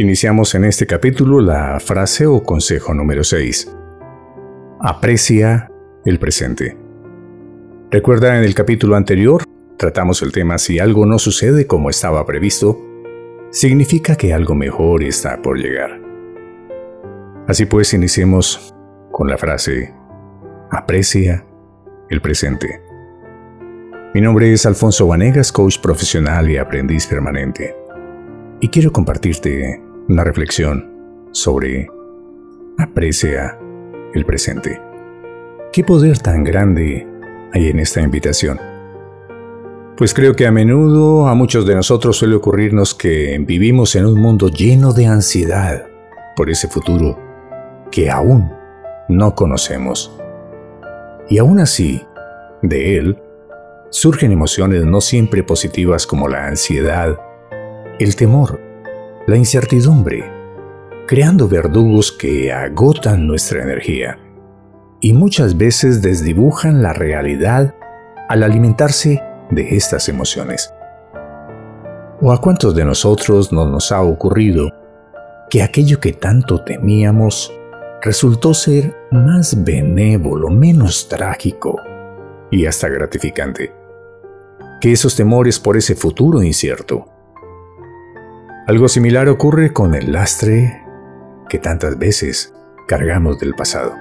Iniciamos en este capítulo la frase o consejo número 6. Aprecia el presente. Recuerda en el capítulo anterior, tratamos el tema si algo no sucede como estaba previsto, significa que algo mejor está por llegar. Así pues, iniciemos con la frase, aprecia el presente. Mi nombre es Alfonso Vanegas, coach profesional y aprendiz permanente, y quiero compartirte una reflexión sobre aprecia el presente. ¿Qué poder tan grande hay en esta invitación? Pues creo que a menudo a muchos de nosotros suele ocurrirnos que vivimos en un mundo lleno de ansiedad por ese futuro que aún no conocemos. Y aún así, de él, surgen emociones no siempre positivas como la ansiedad, el temor la incertidumbre, creando verdugos que agotan nuestra energía y muchas veces desdibujan la realidad al alimentarse de estas emociones. ¿O a cuántos de nosotros no nos ha ocurrido que aquello que tanto temíamos resultó ser más benévolo, menos trágico y hasta gratificante que esos temores por ese futuro incierto? Algo similar ocurre con el lastre que tantas veces cargamos del pasado,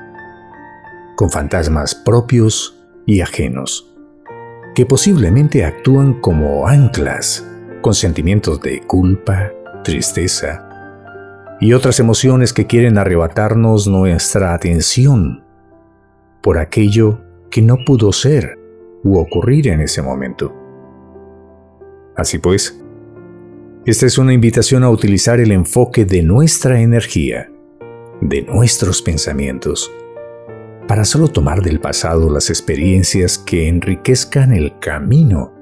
con fantasmas propios y ajenos, que posiblemente actúan como anclas con sentimientos de culpa, tristeza y otras emociones que quieren arrebatarnos nuestra atención por aquello que no pudo ser u ocurrir en ese momento. Así pues, esta es una invitación a utilizar el enfoque de nuestra energía, de nuestros pensamientos, para solo tomar del pasado las experiencias que enriquezcan el camino,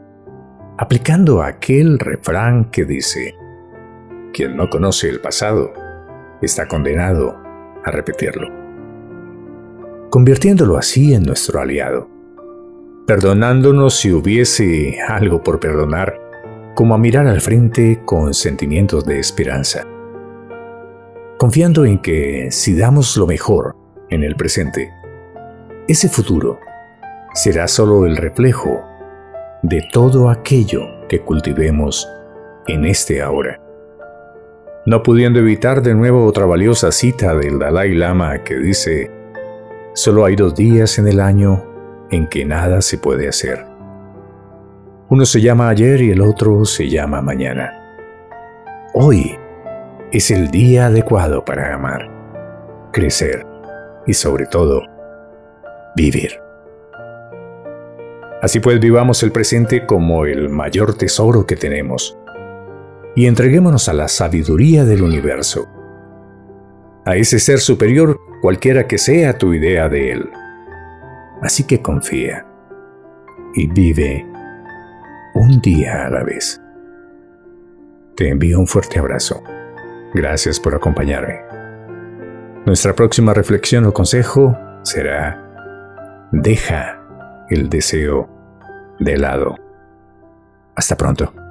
aplicando aquel refrán que dice, quien no conoce el pasado está condenado a repetirlo, convirtiéndolo así en nuestro aliado, perdonándonos si hubiese algo por perdonar como a mirar al frente con sentimientos de esperanza, confiando en que si damos lo mejor en el presente, ese futuro será solo el reflejo de todo aquello que cultivemos en este ahora. No pudiendo evitar de nuevo otra valiosa cita del Dalai Lama que dice, solo hay dos días en el año en que nada se puede hacer uno se llama ayer y el otro se llama mañana. Hoy es el día adecuado para amar, crecer y sobre todo, vivir. Así pues, vivamos el presente como el mayor tesoro que tenemos y entreguémonos a la sabiduría del universo, a ese ser superior cualquiera que sea tu idea de él. Así que confía y vive un día a la vez. Te envío un fuerte abrazo. Gracias por acompañarme. Nuestra próxima reflexión o consejo será, deja el deseo de lado. Hasta pronto.